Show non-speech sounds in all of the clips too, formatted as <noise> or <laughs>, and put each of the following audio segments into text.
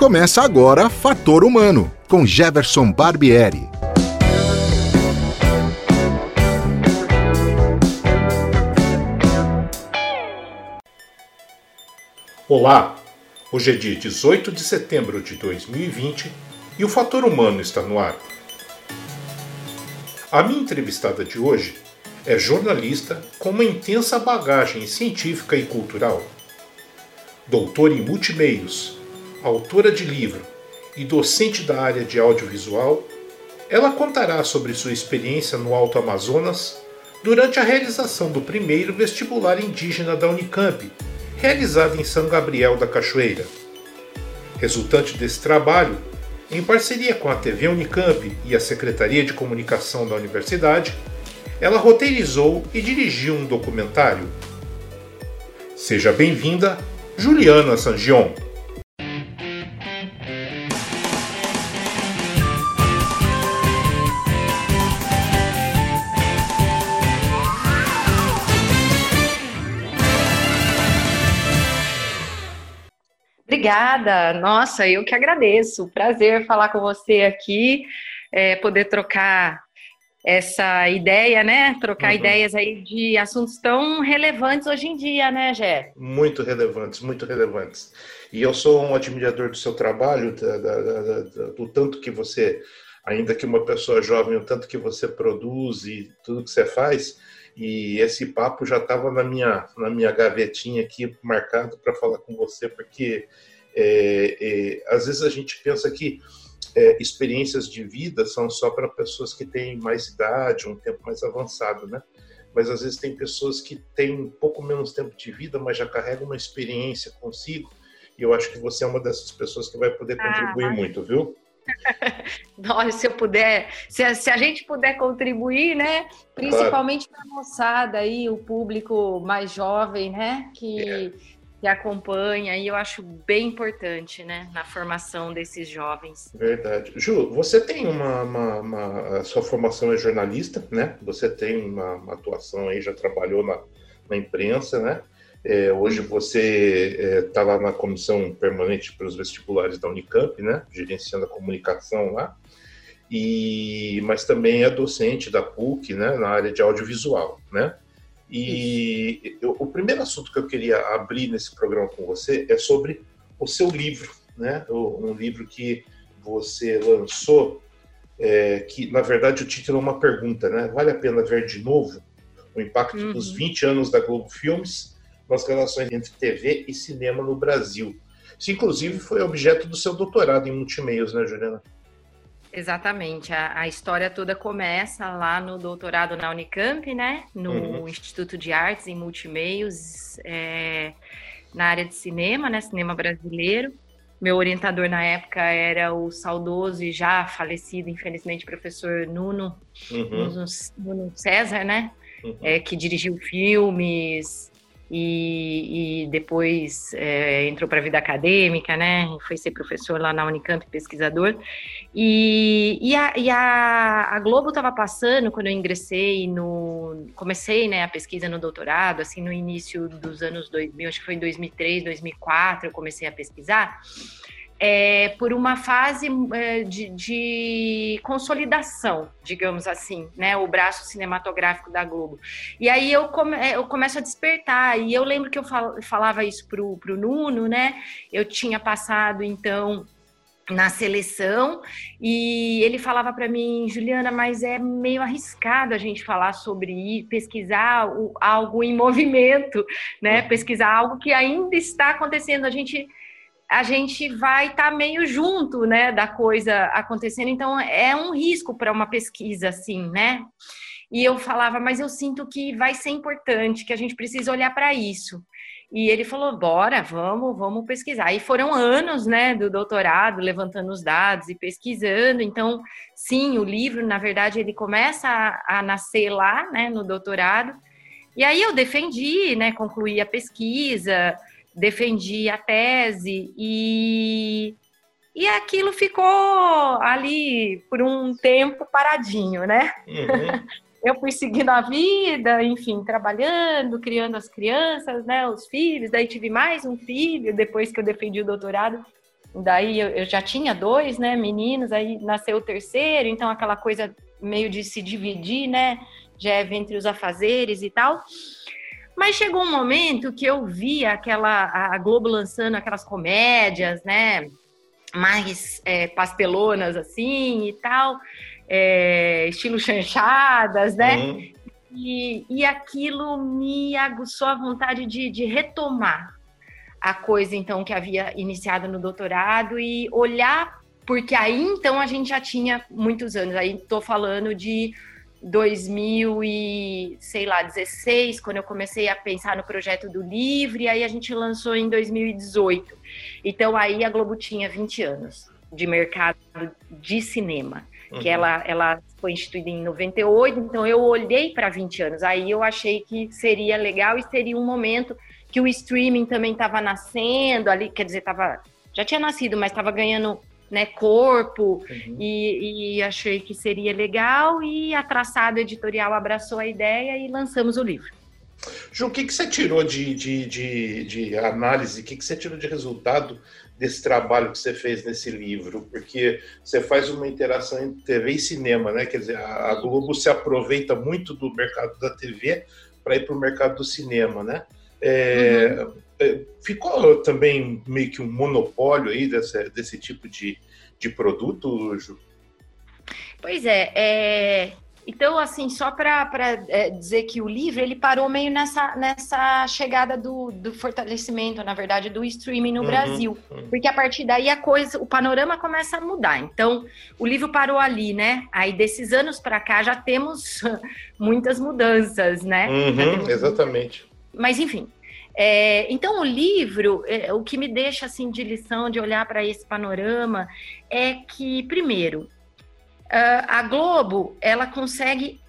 Começa agora Fator Humano, com Jefferson Barbieri. Olá, hoje é dia 18 de setembro de 2020 e o Fator Humano está no ar. A minha entrevistada de hoje é jornalista com uma intensa bagagem científica e cultural. Doutora em multimeios, autora de livro e docente da área de audiovisual, ela contará sobre sua experiência no Alto Amazonas durante a realização do primeiro vestibular indígena da Unicamp, realizado em São Gabriel da Cachoeira. Resultante desse trabalho, em parceria com a TV Unicamp e a Secretaria de Comunicação da Universidade, ela roteirizou e dirigiu um documentário. Seja bem-vinda, Juliana Sangion. Obrigada, nossa, eu que agradeço. Prazer falar com você aqui, é, poder trocar essa ideia, né? Trocar uhum. ideias aí de assuntos tão relevantes hoje em dia, né, Gé? Muito relevantes, muito relevantes. E eu sou um admirador do seu trabalho, da, da, da, do tanto que você, ainda que uma pessoa jovem, o tanto que você produz e tudo que você faz. E esse papo já estava na minha, na minha gavetinha aqui, marcado para falar com você, porque é, é, às vezes a gente pensa que é, experiências de vida são só para pessoas que têm mais idade, um tempo mais avançado, né? Mas às vezes tem pessoas que têm um pouco menos tempo de vida, mas já carregam uma experiência consigo. E eu acho que você é uma dessas pessoas que vai poder contribuir ah, muito, viu? <laughs> Nossa, se eu puder, se a, se a, gente puder contribuir, né? Principalmente claro. para a moçada aí, o público mais jovem, né? Que é que acompanha, e eu acho bem importante, né, na formação desses jovens. Verdade. Ju, você tem uma, uma, uma sua formação é jornalista, né? Você tem uma, uma atuação aí, já trabalhou na, na imprensa, né? É, hoje você está é, lá na comissão permanente para os vestibulares da Unicamp, né? Gerenciando a comunicação lá. E, mas também é docente da PUC, né? Na área de audiovisual, né? E eu, o primeiro assunto que eu queria abrir nesse programa com você é sobre o seu livro, né? Um livro que você lançou, é, que na verdade o título é uma pergunta, né? Vale a pena ver de novo o impacto uhum. dos 20 anos da Globo Filmes nas relações entre TV e cinema no Brasil. Isso, inclusive, foi objeto do seu doutorado em multimeios, né, Juliana? Exatamente. A, a, história toda começa lá no doutorado na Unicamp, né? No uhum. Instituto de Artes em Multimeios, é, na área de cinema, né? Cinema brasileiro. Meu orientador na época era o saudoso e já falecido, infelizmente, professor Nuno, uhum. Nuno, Nuno César, né? Uhum. É, que dirigiu filmes, e, e depois é, entrou para a vida acadêmica, né? Foi ser professor lá na Unicamp, pesquisador. E, e, a, e a, a Globo estava passando quando eu ingressei no, comecei, né, a pesquisa no doutorado, assim, no início dos anos 2000, acho que foi em 2003, 2004, eu comecei a pesquisar é, por uma fase é, de, de, consolidação, digamos assim, né? O braço cinematográfico da Globo. E aí eu, come, é, eu começo a despertar, e eu lembro que eu fal, falava isso pro, pro Nuno, né? Eu tinha passado, então, na seleção e ele falava para mim, Juliana, mas é meio arriscado a gente falar sobre ir, pesquisar algo em movimento, né? Uhum. Pesquisar algo que ainda está acontecendo. A gente a gente vai estar tá meio junto, né, da coisa acontecendo. Então é um risco para uma pesquisa assim, né? E eu falava, mas eu sinto que vai ser importante, que a gente precisa olhar para isso. E ele falou, bora, vamos, vamos pesquisar. E foram anos, né, do doutorado, levantando os dados e pesquisando. Então, sim, o livro, na verdade, ele começa a, a nascer lá, né, no doutorado. E aí eu defendi, né, concluí a pesquisa, defendi a tese e e aquilo ficou ali por um tempo paradinho, né? Uhum. <laughs> Eu fui seguindo a vida, enfim, trabalhando, criando as crianças, né, os filhos. Daí tive mais um filho depois que eu defendi o doutorado. Daí eu, eu, já tinha dois, né, meninos, aí nasceu o terceiro, então aquela coisa meio de se dividir, né, já é entre os afazeres e tal. Mas chegou um momento que eu via aquela a Globo lançando aquelas comédias, né, mais é, pastelonas assim e tal, é, estilo chanchadas, né? Uhum. E, e aquilo me aguçou a vontade de, de retomar a coisa então que havia iniciado no doutorado e olhar porque aí então a gente já tinha muitos anos. Aí estou falando de 2000 e sei lá 16, quando eu comecei a pensar no projeto do Livre, aí a gente lançou em 2018. Então aí a Globo tinha 20 anos de mercado de cinema, uhum. que ela ela foi instituída em 98, então eu olhei para 20 anos. Aí eu achei que seria legal e seria um momento que o streaming também estava nascendo ali, quer dizer, estava já tinha nascido, mas estava ganhando né, corpo uhum. e, e, achei que seria legal e a Traçado Editorial abraçou a ideia e lançamos o livro. Ju, o que, que você tirou de, de, de, de análise, o que, que você tirou de resultado desse trabalho que você fez nesse livro? Porque você faz uma interação entre TV e cinema, né? Quer dizer, a, a Globo se aproveita muito do mercado da TV para ir para o mercado do cinema, né? É, uhum. É, ficou também meio que um monopólio aí desse, desse tipo de, de produto, Ju? Pois é, é então, assim, só para é, dizer que o livro ele parou meio nessa, nessa chegada do, do fortalecimento, na verdade, do streaming no uhum, Brasil. Uhum. Porque a partir daí a coisa, o panorama começa a mudar. Então, o livro parou ali, né? Aí, desses anos para cá, já temos <laughs> muitas mudanças, né? Uhum, exatamente. Mas, enfim, é, então, o livro, é, o que me deixa assim de lição de olhar para esse panorama é que, primeiro, a Globo ela consegue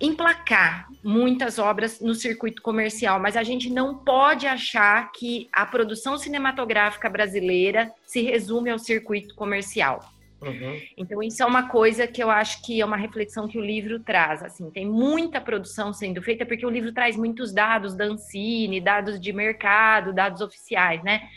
emplacar muitas obras no circuito comercial, mas a gente não pode achar que a produção cinematográfica brasileira se resume ao circuito comercial. Uhum. Então, isso é uma coisa que eu acho que é uma reflexão que o livro traz. Assim, tem muita produção sendo feita, porque o livro traz muitos dados da Ancine, dados de mercado, dados oficiais, né?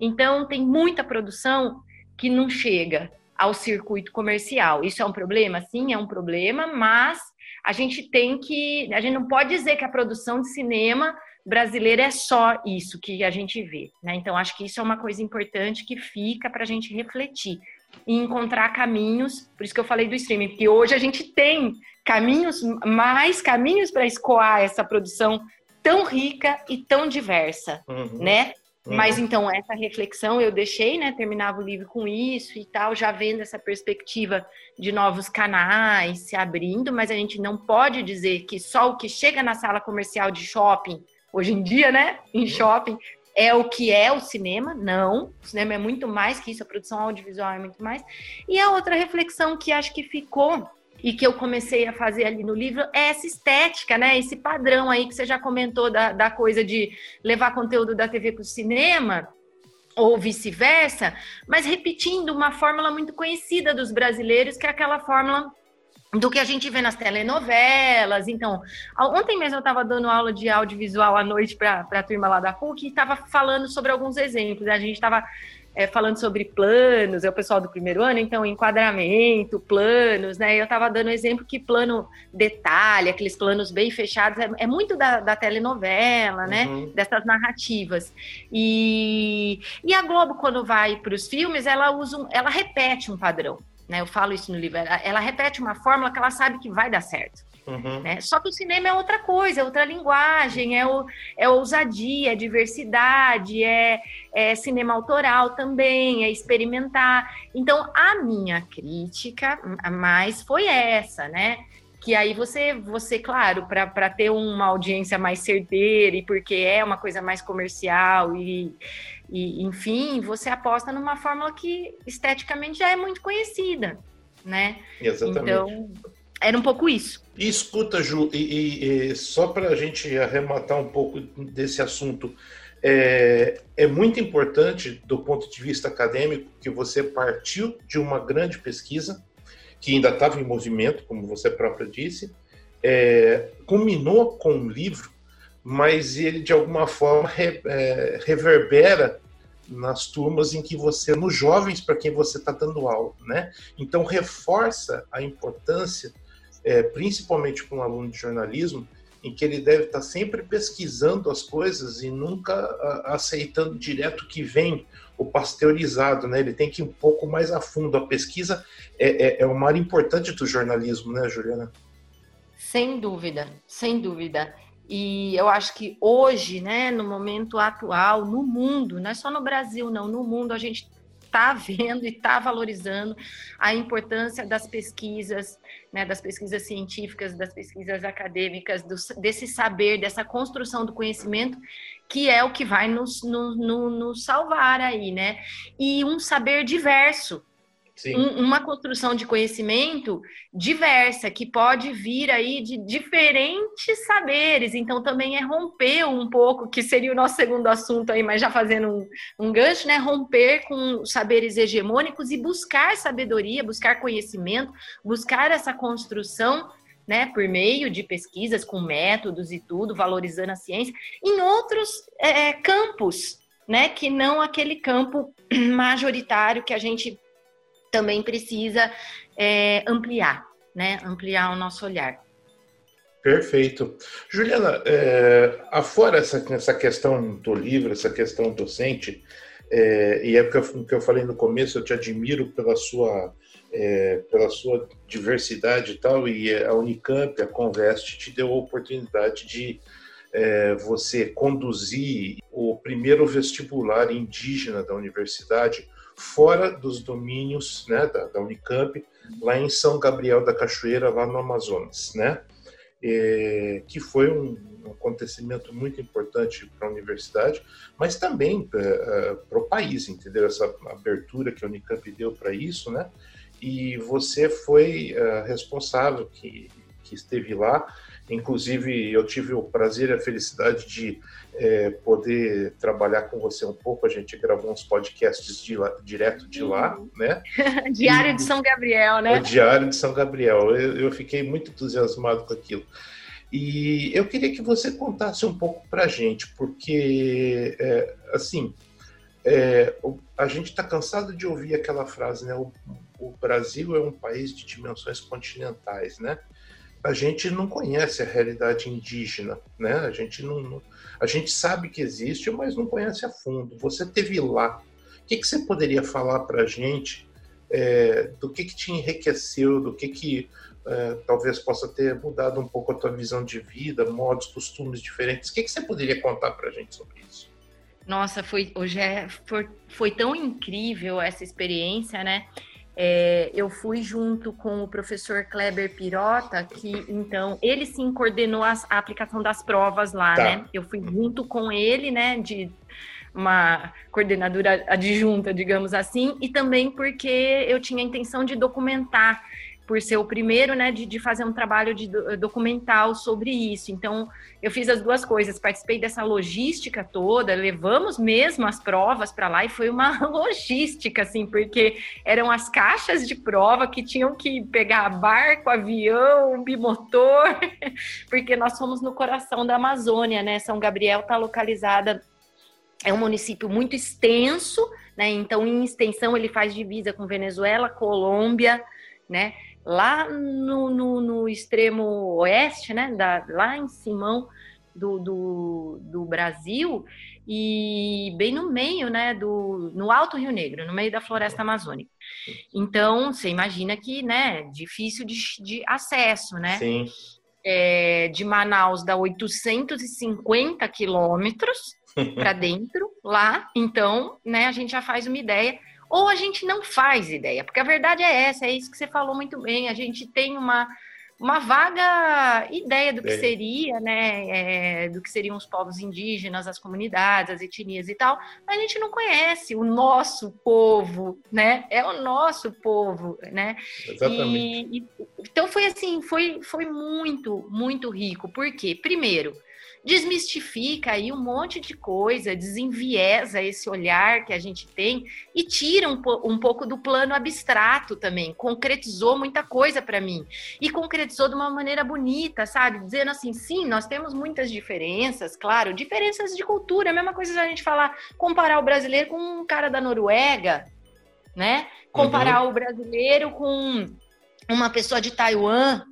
Então, tem muita produção que não chega ao circuito comercial. Isso é um problema? Sim, é um problema, mas a gente tem que. A gente não pode dizer que a produção de cinema brasileira é só isso que a gente vê. Né? Então, acho que isso é uma coisa importante que fica para a gente refletir e encontrar caminhos, por isso que eu falei do streaming, porque hoje a gente tem caminhos, mais caminhos para escoar essa produção tão rica e tão diversa, uhum. né? Uhum. Mas então essa reflexão eu deixei, né? Terminava o livro com isso e tal, já vendo essa perspectiva de novos canais se abrindo, mas a gente não pode dizer que só o que chega na sala comercial de shopping hoje em dia, né? Em shopping é o que é o cinema, não. O cinema é muito mais que isso, a produção audiovisual é muito mais. E a outra reflexão que acho que ficou e que eu comecei a fazer ali no livro é essa estética, né? Esse padrão aí que você já comentou da, da coisa de levar conteúdo da TV para o cinema ou vice-versa, mas repetindo uma fórmula muito conhecida dos brasileiros, que é aquela fórmula do que a gente vê nas telenovelas. Então, ontem mesmo eu estava dando aula de audiovisual à noite para a turma lá da PUC e estava falando sobre alguns exemplos. A gente estava é, falando sobre planos, é o pessoal do primeiro ano, então enquadramento, planos, né? Eu estava dando exemplo que plano detalhe, aqueles planos bem fechados, é, é muito da, da, telenovela, né? Uhum. Dessas narrativas. E, e a Globo, quando vai para os filmes, ela usa, um, ela repete um padrão né? Eu falo isso no livro. Ela, repete uma fórmula que ela sabe que vai dar certo. Uhum. Né? Só que o cinema é outra coisa, é outra linguagem, é, o, é ousadia, é diversidade, é, é cinema autoral também, é experimentar. Então, a minha crítica mais foi essa, né? que aí você, você claro, para ter uma audiência mais certeira e porque é uma coisa mais comercial e, e, enfim, você aposta numa fórmula que esteticamente já é muito conhecida, né? Exatamente. Então, era um pouco isso. E escuta, Ju, e, e, e só para a gente arrematar um pouco desse assunto, é, é muito importante do ponto de vista acadêmico que você partiu de uma grande pesquisa, que ainda estava em movimento, como você própria disse, é, culminou com um livro, mas ele de alguma forma re, é, reverbera nas turmas em que você, nos jovens para quem você está dando aula, né? Então reforça a importância, é, principalmente para um aluno de jornalismo, em que ele deve estar sempre pesquisando as coisas e nunca aceitando direto que vem o pasteurizado, né? Ele tem que ir um pouco mais a fundo. A pesquisa é, é, é uma área importante do jornalismo, né, Juliana? Sem dúvida, sem dúvida. E eu acho que hoje, né, no momento atual, no mundo, não é só no Brasil, não, no mundo a gente está vendo e está valorizando a importância das pesquisas, né, das pesquisas científicas, das pesquisas acadêmicas, do, desse saber, dessa construção do conhecimento, que é o que vai nos, nos, nos salvar aí, né? E um saber diverso, um, uma construção de conhecimento diversa, que pode vir aí de diferentes saberes. Então, também é romper um pouco, que seria o nosso segundo assunto aí, mas já fazendo um, um gancho, né? Romper com saberes hegemônicos e buscar sabedoria, buscar conhecimento, buscar essa construção né, por meio de pesquisas com métodos e tudo, valorizando a ciência, em outros é, campos, né, que não aquele campo <clears throat> majoritário que a gente também precisa é, ampliar, né? Ampliar o nosso olhar. Perfeito. Juliana, é, afora essa, essa questão do livro, essa questão docente, é, e é o que, eu, que eu falei no começo, eu te admiro pela sua, é, pela sua diversidade e tal, e a Unicamp, a Convest, te deu a oportunidade de é, você conduzir o primeiro vestibular indígena da universidade, fora dos domínios né, da, da, Unicamp, lá em São Gabriel da Cachoeira, lá no Amazonas, né? É, que foi um, acontecimento muito importante para a universidade, mas também para é, é, o país, entendeu? Essa abertura que a Unicamp deu para isso, né? E você foi uh, responsável que, que esteve lá Inclusive, eu tive o prazer e a felicidade de é, poder trabalhar com você um pouco. A gente gravou uns podcasts de lá, direto de lá, uhum. né? <laughs> Diário e, de São Gabriel, né? O Diário de São Gabriel. Eu, eu, fiquei muito entusiasmado com aquilo. E eu queria que você contasse um pouco para a gente, porque, é, assim, é, a gente está cansado de ouvir aquela frase, né? O, o Brasil é um país de dimensões continentais, né? A gente não conhece a realidade indígena, né? A gente não, a gente sabe que existe, mas não conhece a fundo. Você teve lá. O que, que você poderia falar para a gente é, do que, que te enriqueceu, do que, que é, talvez possa ter mudado um pouco a tua visão de vida, modos, costumes diferentes? O que, que você poderia contar para a gente sobre isso? Nossa, foi hoje é, foi, foi tão incrível essa experiência, né? É, eu fui junto com o professor Kleber Pirota, que então ele sim coordenou as, a aplicação das provas lá, tá. né? Eu fui junto com ele, né, de uma coordenadora adjunta, digamos assim, e também porque eu tinha a intenção de documentar por ser o primeiro, né, de, de fazer um trabalho de documental sobre isso. Então, eu fiz as duas coisas, participei dessa logística toda, levamos mesmo as provas para lá e foi uma <laughs> logística, assim, porque eram as caixas de prova que tinham que pegar barco, avião, bimotor, <laughs> porque nós fomos no coração da Amazônia, né? São Gabriel está localizada é um município muito extenso, né? Então, em extensão, ele faz divisa com Venezuela, Colômbia, né? Lá no, no, no extremo oeste, né, da, lá em Simão do, do, do, Brasil e bem no meio, né, do, no Alto Rio Negro, no meio da floresta amazônica. Então, você imagina que, né, difícil de, de acesso, né? Sim. É, de Manaus dá 850 quilômetros <laughs> para dentro lá, então, né, a gente já faz uma ideia ou a gente não faz ideia, porque a verdade é essa, é isso que você falou muito bem, a gente tem uma, uma vaga ideia do que seria, né, é, do que seriam os povos indígenas, as comunidades, as etnias e tal, mas a gente não conhece o nosso povo, né, é o nosso povo, né, Exatamente. E, e, então foi assim, foi, foi muito, muito rico, por quê? Primeiro, desmistifica aí um monte de coisa, desenviesa esse olhar que a gente tem e tira um, um pouco do plano abstrato também. Concretizou muita coisa para mim e concretizou de uma maneira bonita, sabe? Dizendo assim, sim, nós temos muitas diferenças, claro, diferenças de cultura. A mesma coisa se a gente falar, comparar o brasileiro com um cara da Noruega, né? Comparar uhum. o brasileiro com uma pessoa de Taiwan,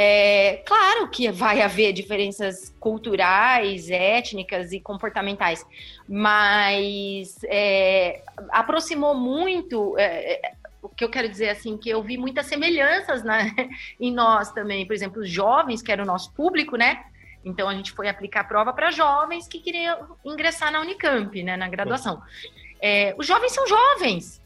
é, claro que vai haver diferenças culturais, étnicas e comportamentais, mas é, aproximou muito. É, é o que eu quero dizer assim, que eu vi muitas semelhanças né, <laughs> em nós também. Por exemplo, os jovens, que era o nosso público, né? Então a gente foi aplicar prova para jovens que queriam ingressar na Unicamp, né, na graduação. É, os jovens são jovens,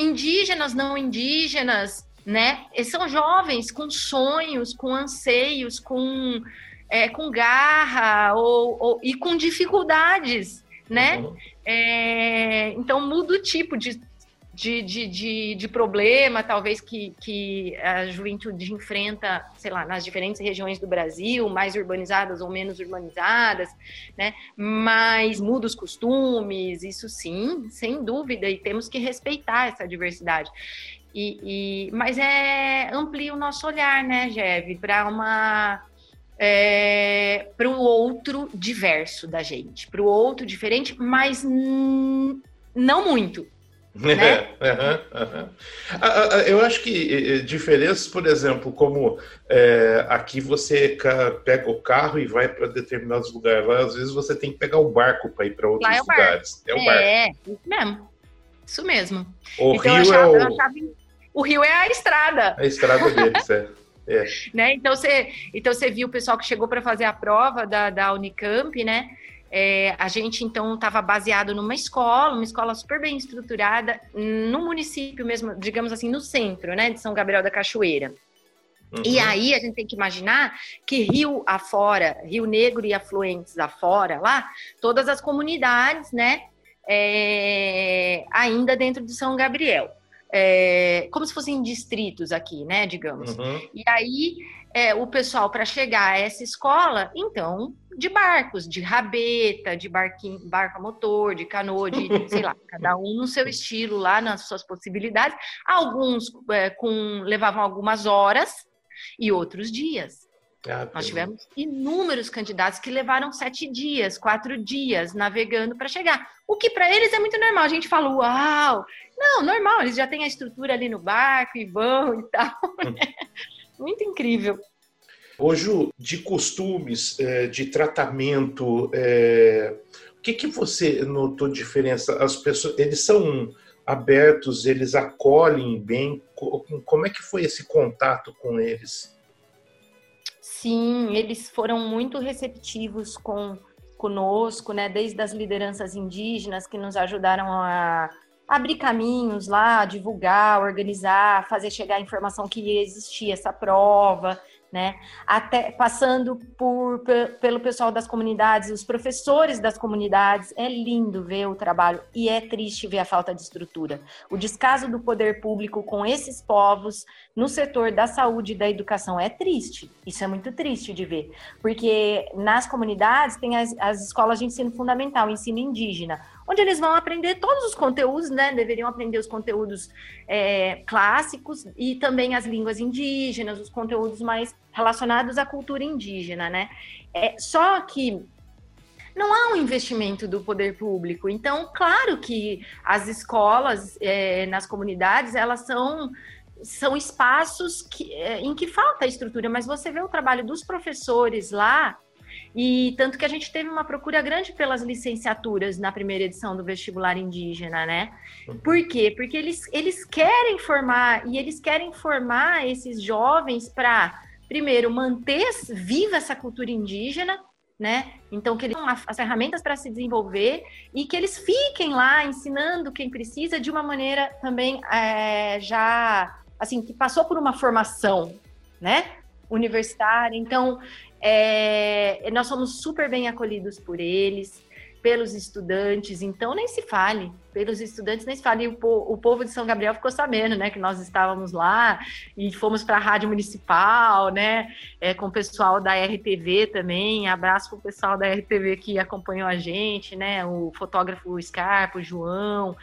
indígenas, não indígenas, né? São jovens com sonhos, com anseios, com, é, com garra ou, ou, e com dificuldades, né? Uhum. É, então muda o tipo de, de, de, de, de, problema, talvez que, que a juventude enfrenta, sei lá, nas diferentes regiões do Brasil, mais urbanizadas ou menos urbanizadas, né? Mas muda os costumes, isso sim, sem dúvida, e temos que respeitar essa diversidade. E, e, mas é amplia o nosso olhar, né, Jeve, para uma é, para o outro diverso da gente, para o outro diferente, mas não muito. Né? <laughs> Eu acho que diferenças, por exemplo, como é, aqui você pega o carro e vai para determinados lugares, lá às vezes você tem que pegar o barco para ir para outros é lugares. É o barco. É, isso mesmo. Isso mesmo. O então, Rio achava, é o... achava o rio é a estrada. A estrada deles, é. É. <laughs> Né? Então você, então você viu o pessoal que chegou para fazer a prova da, da Unicamp, né? É, a gente então estava baseado numa escola, uma escola super bem estruturada, no município mesmo, digamos assim, no centro, né, de São Gabriel da Cachoeira. Uhum. E aí a gente tem que imaginar que Rio afora, Rio Negro e afluentes afora, lá, todas as comunidades, né, é, ainda dentro de São Gabriel é, como se fossem distritos aqui, né, digamos. Uhum. E aí é, o pessoal para chegar a essa escola, então, de barcos, de rabeta, de barquinho, barco a motor, de canoa, de <laughs> sei lá, cada um no seu estilo lá, nas suas possibilidades. Alguns é, com levavam algumas horas e outros dias. Ah, Nós tivemos inúmeros candidatos que levaram sete dias, quatro dias navegando para chegar. O que para eles é muito normal. A gente fala, uau! Não, normal, eles já têm a estrutura ali no barco e vão e tal. <laughs> Né? muito incrível. Hoje, de costumes, é, de tratamento, é, o que, que você notou diferença? As pessoas, eles são abertos, eles acolhem bem. Como é que foi esse contato com eles? Sim, eles foram muito receptivos com conosco, né? Desde as lideranças indígenas que nos ajudaram a abrir caminhos lá, divulgar, organizar, fazer chegar a informação que existia essa prova, né? Até passando por pelo pessoal das comunidades, os professores das comunidades, é lindo ver o trabalho e é triste ver a falta de estrutura. O descaso do poder público com esses povos no setor da saúde e da educação é triste. Isso é muito triste de ver, porque nas comunidades tem as, as escolas de ensino fundamental, ensino indígena onde eles vão aprender todos os conteúdos, né? Deveriam aprender os conteúdos é, clássicos e também as línguas indígenas, os conteúdos mais relacionados à cultura indígena, né? É, só que não há um investimento do poder público. Então, claro que as escolas é, nas comunidades elas são são espaços que, é, em que falta estrutura, mas você vê o trabalho dos professores lá e tanto que a gente teve uma procura grande pelas licenciaturas na primeira edição do vestibular indígena, né? Uhum. Por quê? Porque eles, eles querem formar e eles querem formar esses jovens para, primeiro, manter viva essa cultura indígena, né? Então, que eles tenham as ferramentas para se desenvolver e que eles fiquem lá ensinando quem precisa de uma maneira também é, já, assim, que passou por uma formação, né? Universitária. Então, é, nós somos super bem acolhidos por eles, pelos estudantes, então nem se fale, pelos estudantes nem se fale. E o, o povo de São Gabriel ficou sabendo, né, que nós estávamos lá e fomos para a rádio municipal, né, é, com o pessoal da RTV também. Abraço para o pessoal da RTV que acompanhou a gente, né, o fotógrafo Scarpa, o João,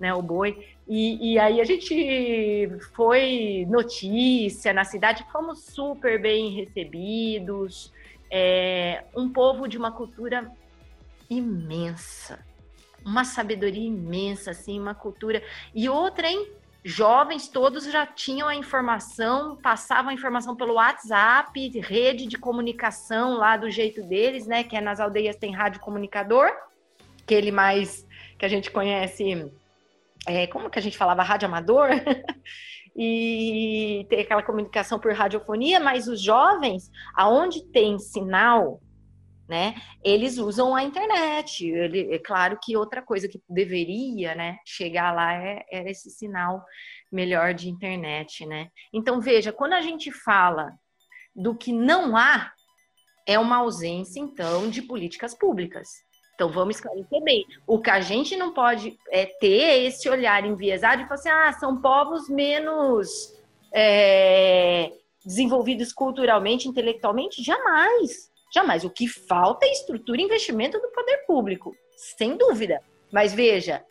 né, o Boi. E, e, aí a gente foi notícia na cidade, fomos super bem recebidos. É, um povo de uma cultura imensa, uma sabedoria imensa, assim, uma cultura. E outra, hein? Jovens todos já tinham a informação, passavam a informação pelo WhatsApp, rede de comunicação lá do jeito deles, né? Que é nas aldeias tem rádio comunicador, aquele mais que a gente conhece, é, como que a gente falava, rádio amador, <laughs> e tem aquela comunicação por radiofonia, mas os jovens, aonde tem sinal, né? Eles usam a internet. Ele, é claro que outra coisa que deveria, né, chegar lá é, era esse sinal melhor de internet, né? Então veja, quando a gente fala do que não há, é uma ausência então de políticas públicas. Então vamos esclarecer bem. O que a gente não pode é ter esse olhar enviesado e falar assim, ah, são povos menos é, desenvolvidos culturalmente, intelectualmente, jamais Jamais. O que falta é estrutura e investimento do poder público, sem dúvida. Mas veja,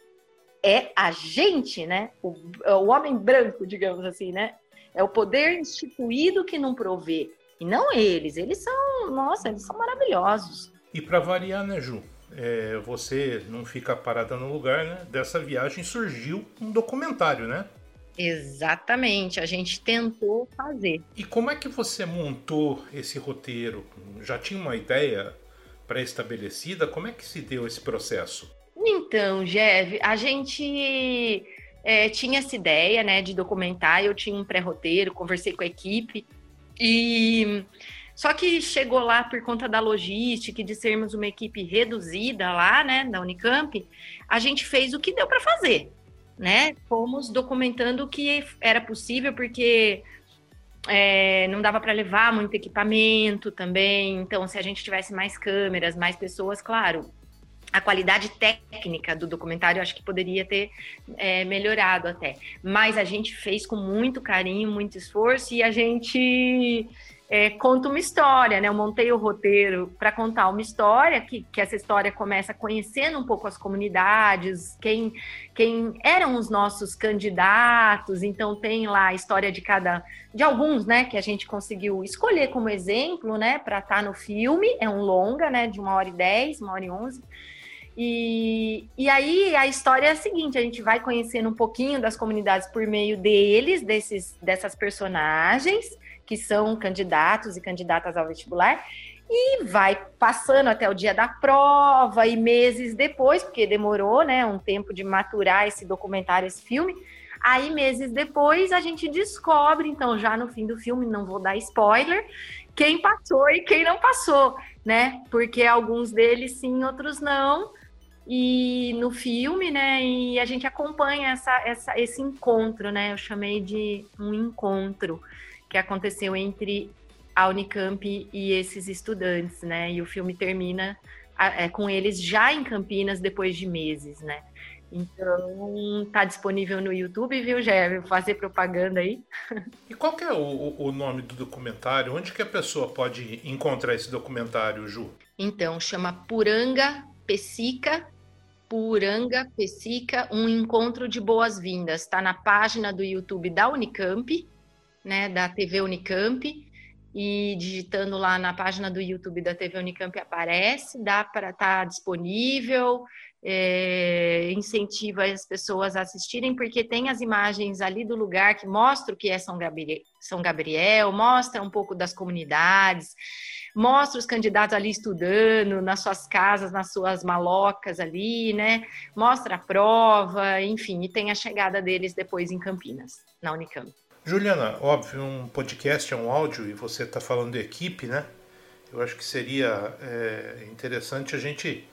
é a gente, né? O, é o homem branco, digamos assim, né? É o poder instituído que não provê. E não eles. Eles são, nossa, eles são maravilhosos. E para variar, né, Ju? É, você não fica parada no lugar, né? Dessa viagem surgiu um documentário, né? Exatamente, a gente tentou fazer. E como é que você montou esse roteiro? Já tinha uma ideia pré-estabelecida? Como é que se deu esse processo? Então, Jeff, a gente é, tinha essa ideia né, de documentar, eu tinha um pré-roteiro, conversei com a equipe, e só que chegou lá por conta da logística e de sermos uma equipe reduzida lá, né, da Unicamp, a gente fez o que deu para fazer né? Fomos documentando o que era possível, porque é, não dava para levar muito equipamento também. Então, se a gente tivesse mais câmeras, mais pessoas, claro, a qualidade técnica do documentário acho que poderia ter é, melhorado até. Mas a gente fez com muito carinho, muito esforço e a gente é, conta uma história, né? Eu montei o roteiro para contar uma história, que, que essa história começa conhecendo um pouco as comunidades, quem, quem eram os nossos candidatos, então tem lá a história de cada, de alguns, né, que a gente conseguiu escolher como exemplo, né, para estar tá no filme, é um longa, né, de uma hora e dez, uma hora e onze, e, e aí a história é a seguinte: a gente vai conhecendo um pouquinho das comunidades por meio deles, desses, dessas personagens, que são candidatos e candidatas ao vestibular, e vai passando até o dia da prova e meses depois, porque demorou, né, um tempo de maturar esse documentário, esse filme. Aí meses depois a gente descobre, então já no fim do filme, não vou dar spoiler, quem passou e quem não passou, né? Porque alguns deles sim, outros não. E no filme, né? E a gente acompanha essa, essa, esse encontro, né? Eu chamei de um encontro que aconteceu entre a Unicamp e esses estudantes, né? E o filme termina é, com eles já em Campinas depois de meses, né? Então, tá disponível no YouTube, viu, Gé? Fazer propaganda aí. <laughs> E qual que é o, o, nome do documentário? Onde que a pessoa pode encontrar esse documentário, Ju? Então, chama Puranga Pesica, Puranga Pesica, um encontro de boas-vindas. Está na página do YouTube da Unicamp, né, da TV Unicamp, e digitando lá na página do YouTube da TV Unicamp aparece, dá para estar tá disponível, é, incentiva as pessoas a assistirem, porque tem as imagens ali do lugar que mostram o que é São Gabriel, São Gabriel, mostra um pouco das comunidades, mostra os candidatos ali estudando nas suas casas, nas suas malocas ali, né? Mostra a prova, enfim, e tem a chegada deles depois em Campinas, na Unicamp. Juliana, óbvio, um podcast é um áudio e você está falando de equipe, né? Eu acho que seria é, interessante a gente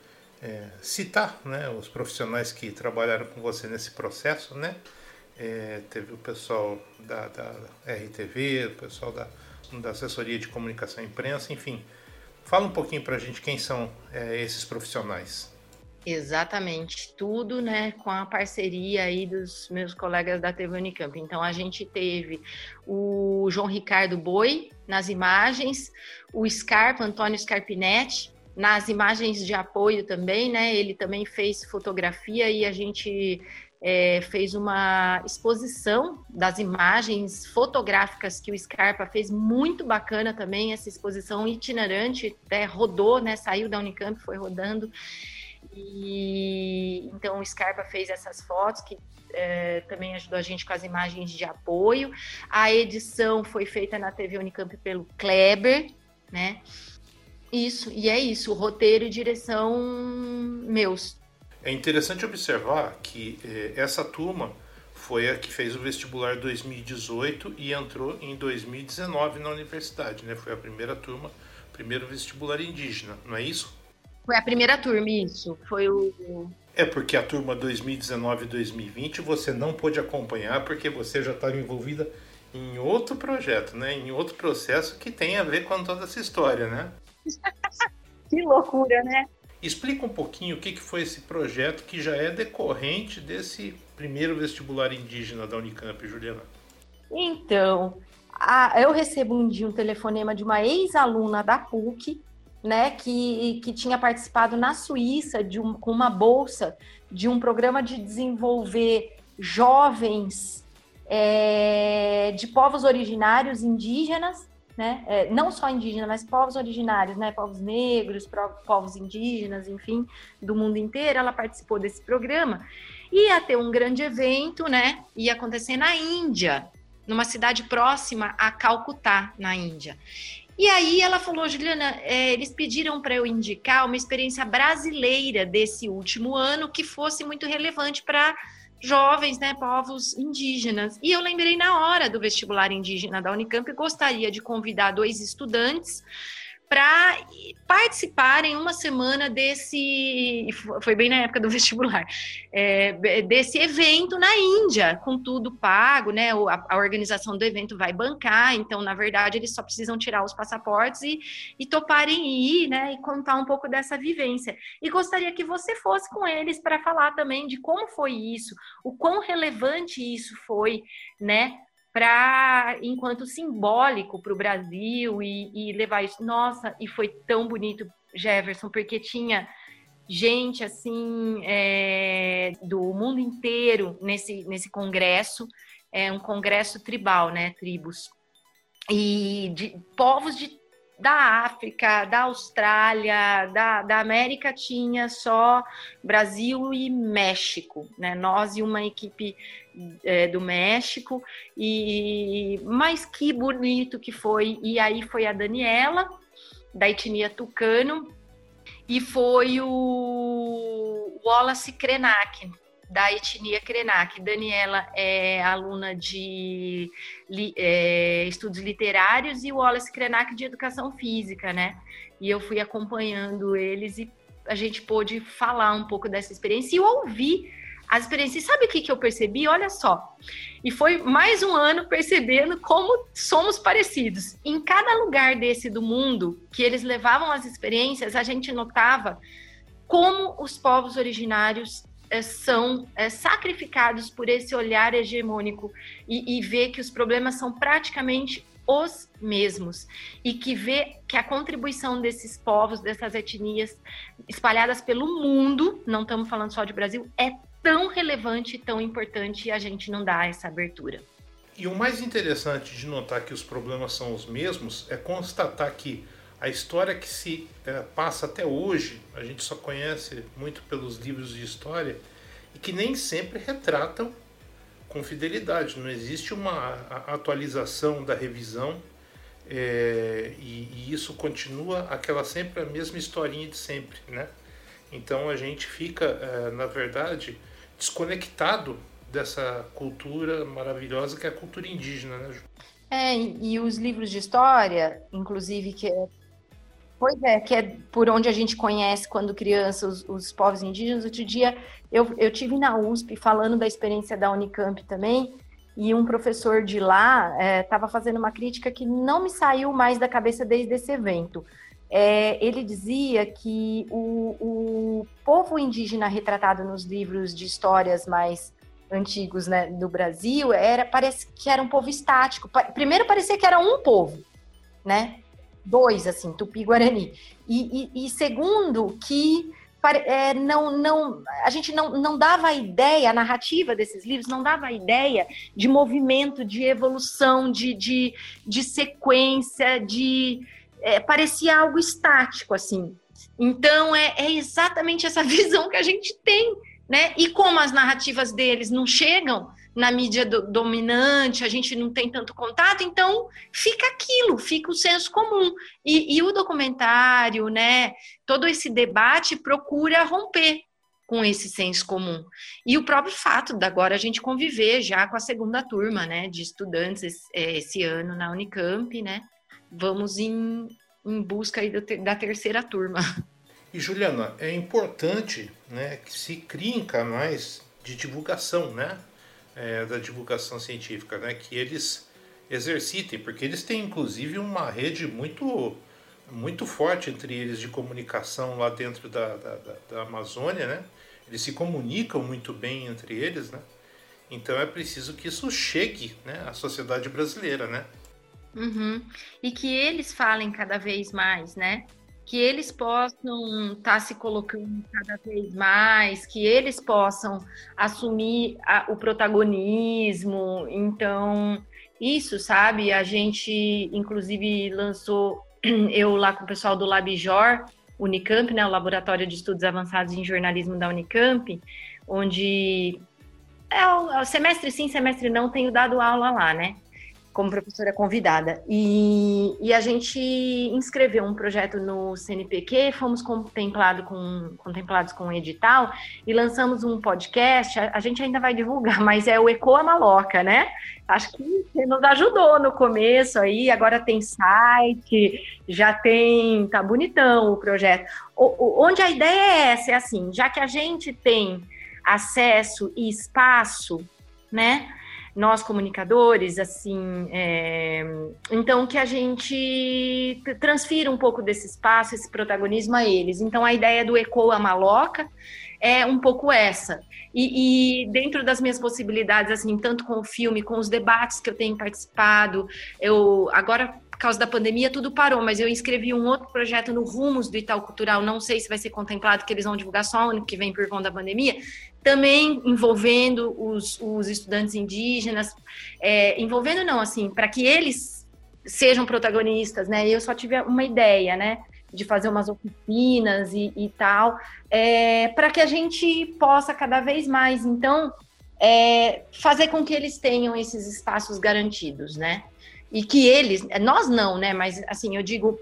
é, citar né, os profissionais que trabalharam com você nesse processo, né? É, teve o pessoal da, da, RTV, o pessoal da, da assessoria de comunicação e imprensa, enfim. Fala um pouquinho para a gente quem são é, esses profissionais. Exatamente, tudo, né, com a parceria aí dos meus colegas da TV Unicamp. Então a gente teve o João Ricardo Boi nas imagens, o Scarpa, Antônio Scarpinetti, nas imagens de apoio também, né? Ele também fez fotografia e a gente é, fez uma exposição das imagens fotográficas que o Scarpa fez, muito bacana também, essa exposição itinerante, né, rodou, né, saiu da Unicamp, foi rodando, e então o Scarpa fez essas fotos que é, também ajudou a gente com as imagens de apoio. A edição foi feita na TV Unicamp pelo Kleber, né? Isso, e é isso, roteiro e direção meus. É interessante observar que eh, essa turma foi a que fez o vestibular 2018 e entrou em 2019 na universidade, né? Foi a primeira turma, primeiro vestibular indígena, não é isso? Foi a primeira turma, isso. Foi o. É porque a turma 2019 e 2020 você não pôde acompanhar porque você já estava envolvida em outro projeto, né? Em outro processo que tem a ver com toda essa história, né? <laughs> que loucura, né? Explica um pouquinho o que foi esse projeto que já é decorrente desse primeiro vestibular indígena da Unicamp, Juliana. Então, a, eu recebo um dia um telefonema de uma ex-aluna da PUC, né, que, que tinha participado na Suíça de um, com uma bolsa de um programa de desenvolver jovens é, de povos originários indígenas né? É, não só indígenas, mas povos originários, né? Povos negros, povos indígenas, enfim, do mundo inteiro. Ela participou desse programa. Ia ter um grande evento, né? Ia acontecer na Índia, numa cidade próxima a Calcutá, na Índia. E aí ela falou, Juliana, é, eles pediram para eu indicar uma experiência brasileira desse último ano que fosse muito relevante para jovens, né, povos indígenas. E eu lembrei na hora do vestibular indígena da Unicamp, gostaria de convidar dois estudantes para participarem uma semana desse, foi bem na época do <laughs> vestibular, é, desse evento na Índia, com tudo pago, né? A, a, organização do evento vai bancar, então, na verdade, eles só precisam tirar os passaportes e, e toparem ir, né? E contar um pouco dessa vivência. E gostaria que você fosse com eles para falar também de como foi isso, o quão relevante isso foi, né? Para enquanto simbólico para o Brasil e, e, levar isso. Nossa, e foi tão bonito, Jefferson, porque tinha gente assim é, do mundo inteiro nesse, nesse congresso, é um congresso tribal, né, tribos, e de povos de da África, da Austrália, da, da América tinha só Brasil e México, né? Nós e uma equipe é, do México e mas que bonito que foi e aí foi a Daniela da etnia tucano e foi o Wallace Krenak da etnia Krenak. Daniela é aluna de é, estudos literários e Wallace Krenak de educação física, né? E eu fui acompanhando eles e a gente pôde falar um pouco dessa experiência e ouvir as experiências. E sabe o que, que eu percebi? Olha só. E foi mais um ano percebendo como somos parecidos. Em cada lugar desse do mundo que eles levavam as experiências, a gente notava como os povos originários é, são é, sacrificados por esse olhar hegemônico e, e ver que os problemas são praticamente os mesmos e que vê que a contribuição desses povos, dessas etnias espalhadas pelo mundo, não estamos falando só de Brasil, é tão relevante tão importante e a gente não dá essa abertura. E o mais interessante de notar que os problemas são os mesmos é constatar que a história que se é, passa até hoje, a gente só conhece muito pelos livros de história, e que nem sempre retratam com fidelidade. Não existe uma atualização da revisão é, e, e, isso continua aquela sempre a mesma historinha de sempre, né? Então a gente fica, é, na verdade, desconectado dessa cultura maravilhosa que é a cultura indígena, né? É, e os livros de história, inclusive, que é Pois é, que é por onde a gente conhece quando criança os, os povos indígenas. Outro dia eu, eu tive na USP falando da experiência da Unicamp também, e um professor de lá estava é, fazendo uma crítica que não me saiu mais da cabeça desde esse evento. É, ele dizia que o, o, povo indígena retratado nos livros de histórias mais antigos né, do Brasil era parece que era um povo estático. Primeiro parecia que era um povo, né? Dois, assim, Tupi-Guarani. E, e, e, segundo, que é, não, não, a gente não, não dava a ideia, a narrativa desses livros não dava a ideia de movimento, de evolução, de, de, de sequência, de é, parecia algo estático, assim. Então, é, é exatamente essa <laughs> visão que a gente tem, né? E como as narrativas deles não chegam na mídia do, dominante, a gente não tem tanto contato, então fica aquilo, fica o senso comum. E, e o documentário, né? Todo esse debate procura romper com esse senso comum. E o próprio fato de agora a gente conviver já com a segunda turma, né, de estudantes esse, é, esse ano na Unicamp, né, vamos em, em busca aí da terceira turma. E Juliana, é importante né, que se criem canais de divulgação, né, é, da divulgação científica, né, que eles exercitem, porque eles têm inclusive uma rede muito muito forte entre eles de comunicação lá dentro da, da, da, da Amazônia, né? Eles se comunicam muito bem entre eles, né? Então é preciso que isso chegue né, à sociedade brasileira, né? Uhum. E que eles falem cada vez mais, né? Que eles possam estar tá se colocando cada vez mais, que eles possam assumir a, o protagonismo. Então, isso, sabe? A gente, inclusive, lançou, <clears throat> eu lá com o pessoal do Labjor, Unicamp, né? O Laboratório de Estudos Avançados em Jornalismo da Unicamp, onde é o, é o semestre sim, semestre não, tenho dado aula lá, né? Como professora convidada. E, e a gente inscreveu um projeto no CNPq, fomos contemplado com, contemplados com um edital e lançamos um podcast. A, a gente ainda vai divulgar, mas é o Ecoa Maloca, né? Acho que nos ajudou no começo aí, agora tem site, já tem, tá bonitão o projeto. O, o, onde a ideia é essa, é assim, já que a gente tem acesso e espaço, né? Nós comunicadores, assim, é, então que a gente transfira um pouco desse espaço, esse protagonismo a eles. Então a ideia do Ecoa Maloca é um pouco essa. E, e, dentro das minhas possibilidades, assim, tanto com o filme, com os debates que eu tenho participado, eu agora por causa da pandemia, tudo parou, mas eu inscrevi um outro projeto no Rumos do Itaú Cultural, não sei se vai ser contemplado, que eles vão divulgar só ano que vem por conta da pandemia, também envolvendo os, os estudantes indígenas, é, envolvendo não, assim, para que eles sejam protagonistas, né? Eu só tive uma ideia, né? De fazer umas oficinas e, e tal, é, para que a gente possa cada vez mais, então, é, fazer com que eles tenham esses espaços garantidos, né? E que eles, nós não, né? Mas assim, eu digo,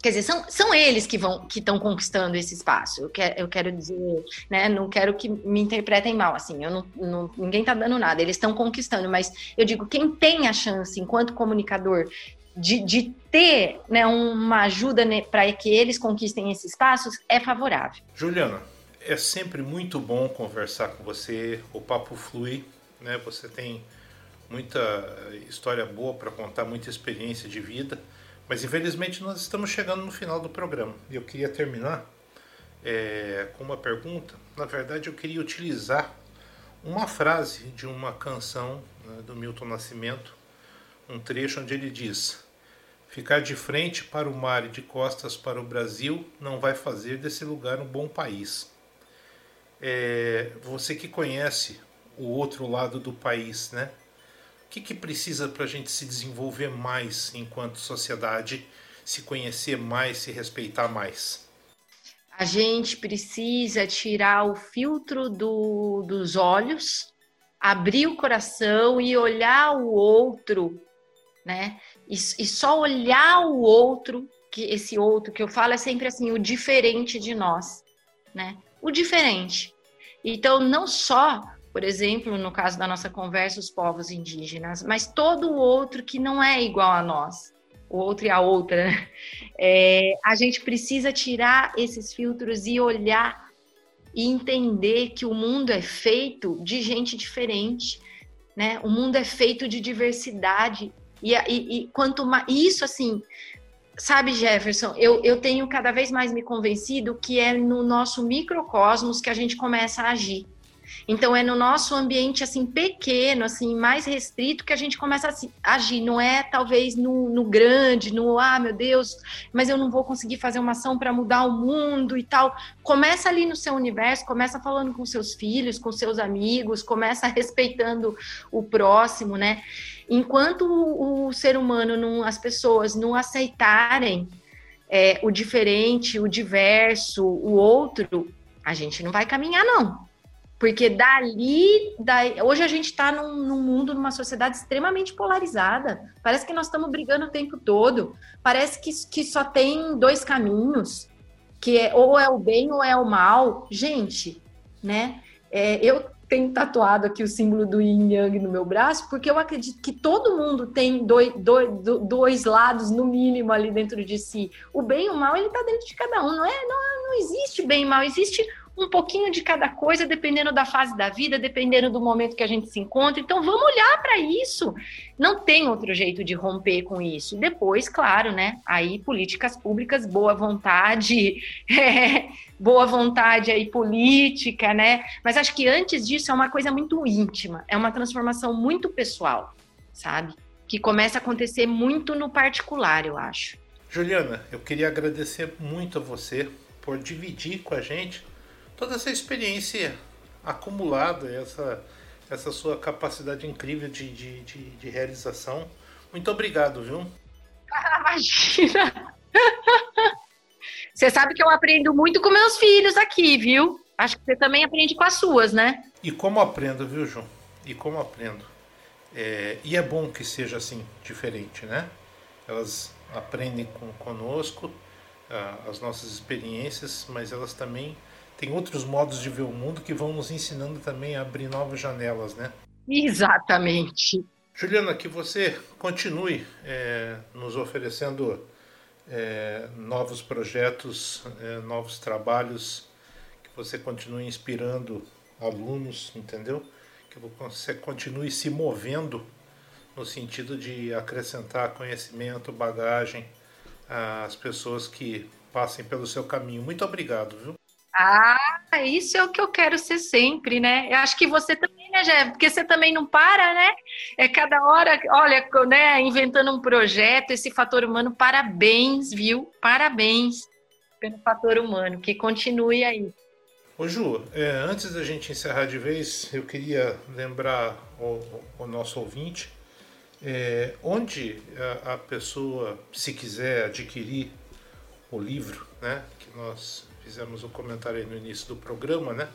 quer dizer, são, são eles que vão que estão conquistando esse espaço. Eu quero, eu quero dizer, né? Não quero que me interpretem mal, assim. Eu não, não ninguém está dando nada. Eles estão conquistando, mas eu digo, quem tem a chance, enquanto comunicador, de, de ter né, uma ajuda né, para que eles conquistem esses espaços é favorável. Juliana, é sempre muito bom conversar com você. O papo flui, né? Você tem muita história boa para contar, muita experiência de vida, mas infelizmente nós estamos chegando no final do programa. E eu queria terminar é, com uma pergunta. Na verdade, eu queria utilizar uma frase de uma canção né, do Milton Nascimento, um trecho onde ele diz: Ficar de frente para o mar e de costas para o Brasil não vai fazer desse lugar um bom país. É, você que conhece o outro lado do país, né? Que, que precisa para a gente se desenvolver mais enquanto sociedade, se conhecer mais, se respeitar mais? A gente precisa tirar o filtro do, dos olhos, abrir o coração e olhar o outro, né? E, e só olhar o outro, que esse outro que eu falo é sempre assim, o diferente de nós, né? O diferente. Então, não só por exemplo, no caso da nossa conversa, os povos indígenas, mas todo o outro que não é igual a nós, o outro e a outra, né? é, a gente precisa tirar esses filtros e olhar e entender que o mundo é feito de gente diferente, né? O mundo é feito de diversidade e, e, e quanto mais isso assim sabe, Jefferson, eu, eu tenho cada vez mais me convencido que é no nosso microcosmos que a gente começa a agir. Então é no nosso ambiente assim pequeno, assim mais restrito que a gente começa a agir. Não é talvez no, no grande, no ah meu Deus, mas eu não vou conseguir fazer uma ação para mudar o mundo e tal. Começa ali no seu universo, começa falando com seus filhos, com seus amigos, começa <laughs> respeitando o próximo, né? Enquanto o, o ser humano, não, as pessoas não aceitarem é, o diferente, o diverso, o outro, a gente não vai caminhar não. Porque dali, daí, hoje a gente está num, num, mundo, numa sociedade extremamente polarizada. Parece que nós estamos brigando o tempo todo. Parece que, que só tem dois caminhos, que é ou é o bem ou é o mal. Gente, né? É, eu tenho tatuado aqui o símbolo do Yin Yang no meu braço, porque eu acredito que todo mundo tem dois, dois, dois lados, no mínimo, ali dentro de si. O bem e o mal, ele está dentro de cada um. Não é? Não, não existe bem e mal, existe um pouquinho de cada coisa, dependendo da fase da vida, dependendo do momento que a gente se encontra. Então, vamos olhar para isso. Não tem outro jeito de romper com isso. Depois, claro, né? Aí, políticas públicas, boa vontade, <laughs> é, boa vontade aí política, né? Mas acho que antes disso é uma coisa muito íntima, é uma transformação muito pessoal, sabe? Que começa a acontecer muito no particular, eu acho. Juliana, eu queria agradecer muito a você por dividir com a gente toda essa experiência acumulada, essa, essa sua capacidade incrível de, de, de, de realização. Muito obrigado, viu? <laughs> Imagina! <laughs> Você sabe que eu aprendo muito com meus filhos aqui, viu? Acho que você também aprende com as suas, né? E como aprendo, viu, João? E como aprendo. É, e é bom que seja assim, diferente, né? Elas aprendem com, conosco ah, as nossas experiências, mas elas também tem outros modos de ver o mundo que vão nos ensinando também a abrir novas janelas, né? Exatamente. Juliana, que você continue é, nos oferecendo é, novos projetos, é, novos trabalhos, que você continue inspirando alunos, entendeu? Que você continue se movendo no sentido de acrescentar conhecimento, bagagem às pessoas que passem pelo seu caminho. Muito obrigado, viu? Ah, isso é o que eu quero ser sempre, né? Eu acho que você também, né, Jé? Porque você também não para, né? É cada hora, olha, né, inventando um projeto, esse fator humano, parabéns, viu? Parabéns pelo fator humano, que continue aí. Ô Ju, é, antes da gente encerrar de vez, eu queria lembrar o, o nosso ouvinte é, onde a, a pessoa, se quiser adquirir o livro, né, que nós fizemos um comentário no início do programa, né?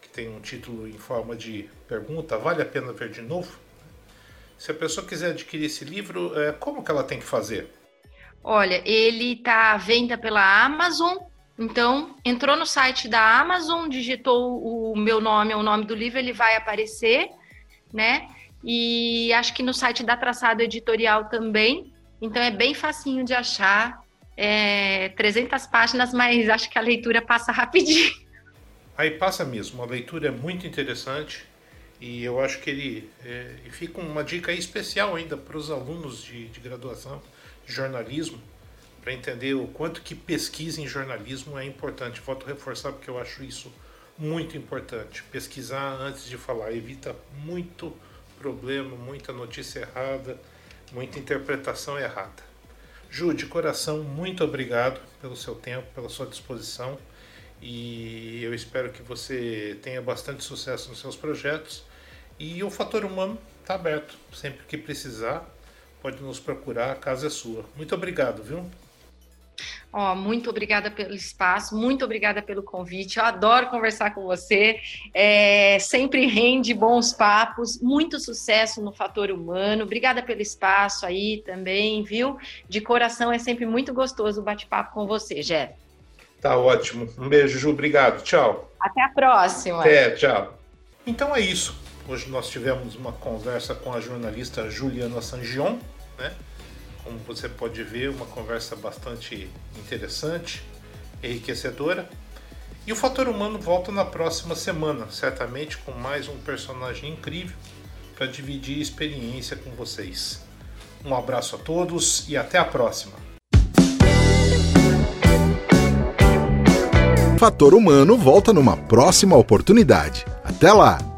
Que tem um título em forma de pergunta, vale a pena ver de novo? Se a pessoa quiser adquirir esse livro, é, como que ela tem que fazer? Olha, ele está à venda pela Amazon. Então, entrou no site da Amazon, digitou o meu nome, o nome do livro, ele vai aparecer, né? E acho que no site da Traçado Editorial também. Então, é bem facinho de achar é, 300 páginas, mas acho que a leitura passa rapidinho. Aí passa mesmo, a leitura é muito interessante e eu acho que ele é, fica uma dica especial ainda para os alunos de, de graduação de jornalismo, para entender o quanto que pesquisa em jornalismo é importante. Volto a reforçar porque eu acho isso muito importante. Pesquisar antes de falar evita muito problema, muita notícia errada, muita interpretação errada. Ju, de coração, muito obrigado pelo seu tempo, pela sua disposição e eu espero que você tenha bastante sucesso nos seus projetos. E o fator humano está aberto, sempre que precisar, pode nos procurar, a casa é sua. Muito obrigado, viu? Ó, muito obrigada pelo espaço, muito obrigada pelo convite. Eu adoro conversar com você. É, sempre rende bons papos. Muito sucesso no fator humano. Obrigada pelo espaço aí também, viu? De coração é sempre muito gostoso o bate-papo com você, Jé. Tá ótimo. Um beijo, Ju. Obrigado. Tchau. Até a próxima. Até, tchau. Então é isso. Hoje nós tivemos uma conversa com a jornalista Juliana Sangion, né? como você pode ver, uma conversa bastante interessante, enriquecedora. E o Fator Humano volta na próxima semana, certamente com mais um personagem incrível para dividir experiência com vocês. Um abraço a todos e até a próxima. Fator Humano volta numa próxima oportunidade. Até lá!